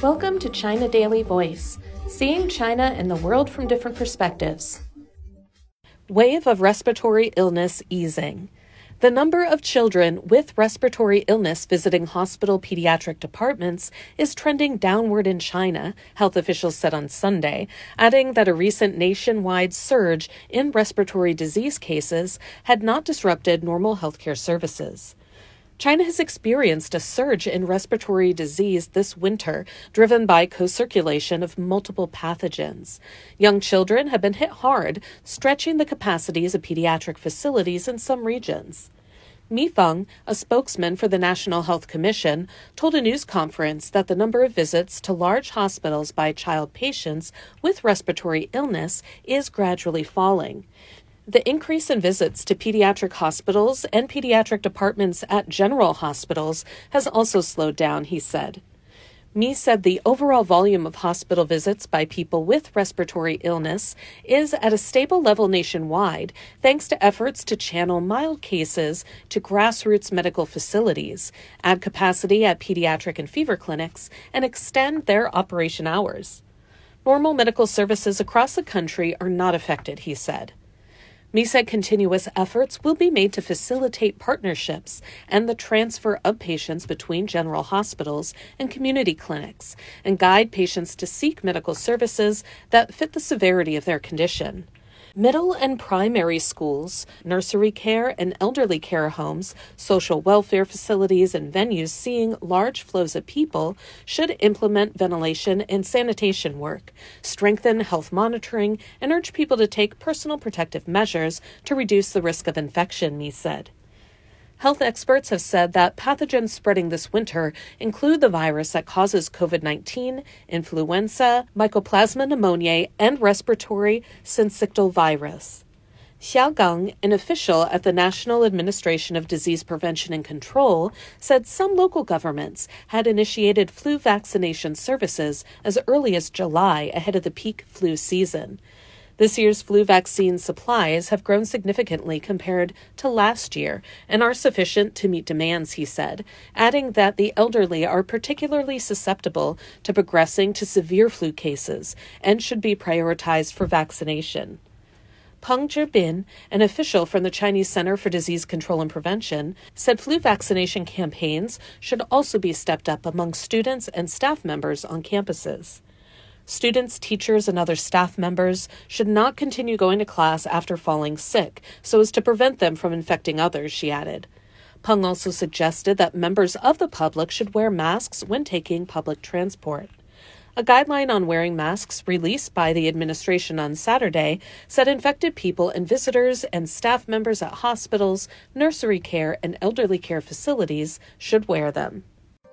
Welcome to China Daily Voice, seeing China and the world from different perspectives. Wave of respiratory illness easing. The number of children with respiratory illness visiting hospital pediatric departments is trending downward in China, health officials said on Sunday, adding that a recent nationwide surge in respiratory disease cases had not disrupted normal healthcare services. China has experienced a surge in respiratory disease this winter, driven by co circulation of multiple pathogens. Young children have been hit hard, stretching the capacities of pediatric facilities in some regions. Mi Feng, a spokesman for the National Health Commission, told a news conference that the number of visits to large hospitals by child patients with respiratory illness is gradually falling. The increase in visits to pediatric hospitals and pediatric departments at general hospitals has also slowed down, he said. Mi said the overall volume of hospital visits by people with respiratory illness is at a stable level nationwide thanks to efforts to channel mild cases to grassroots medical facilities, add capacity at pediatric and fever clinics, and extend their operation hours. Normal medical services across the country are not affected, he said. Mi said continuous efforts will be made to facilitate partnerships and the transfer of patients between general hospitals and community clinics and guide patients to seek medical services that fit the severity of their condition. Middle and primary schools, nursery care and elderly care homes, social welfare facilities, and venues seeing large flows of people should implement ventilation and sanitation work, strengthen health monitoring, and urge people to take personal protective measures to reduce the risk of infection, Mi said. Health experts have said that pathogens spreading this winter include the virus that causes COVID 19, influenza, Mycoplasma pneumoniae, and respiratory syncytial virus. Xia Gang, an official at the National Administration of Disease Prevention and Control, said some local governments had initiated flu vaccination services as early as July ahead of the peak flu season. This year's flu vaccine supplies have grown significantly compared to last year and are sufficient to meet demands, he said, adding that the elderly are particularly susceptible to progressing to severe flu cases and should be prioritized for vaccination. Peng Zhibin, an official from the Chinese Center for Disease Control and Prevention, said flu vaccination campaigns should also be stepped up among students and staff members on campuses. Students, teachers, and other staff members should not continue going to class after falling sick so as to prevent them from infecting others, she added. Peng also suggested that members of the public should wear masks when taking public transport. A guideline on wearing masks released by the administration on Saturday said infected people and visitors and staff members at hospitals, nursery care, and elderly care facilities should wear them.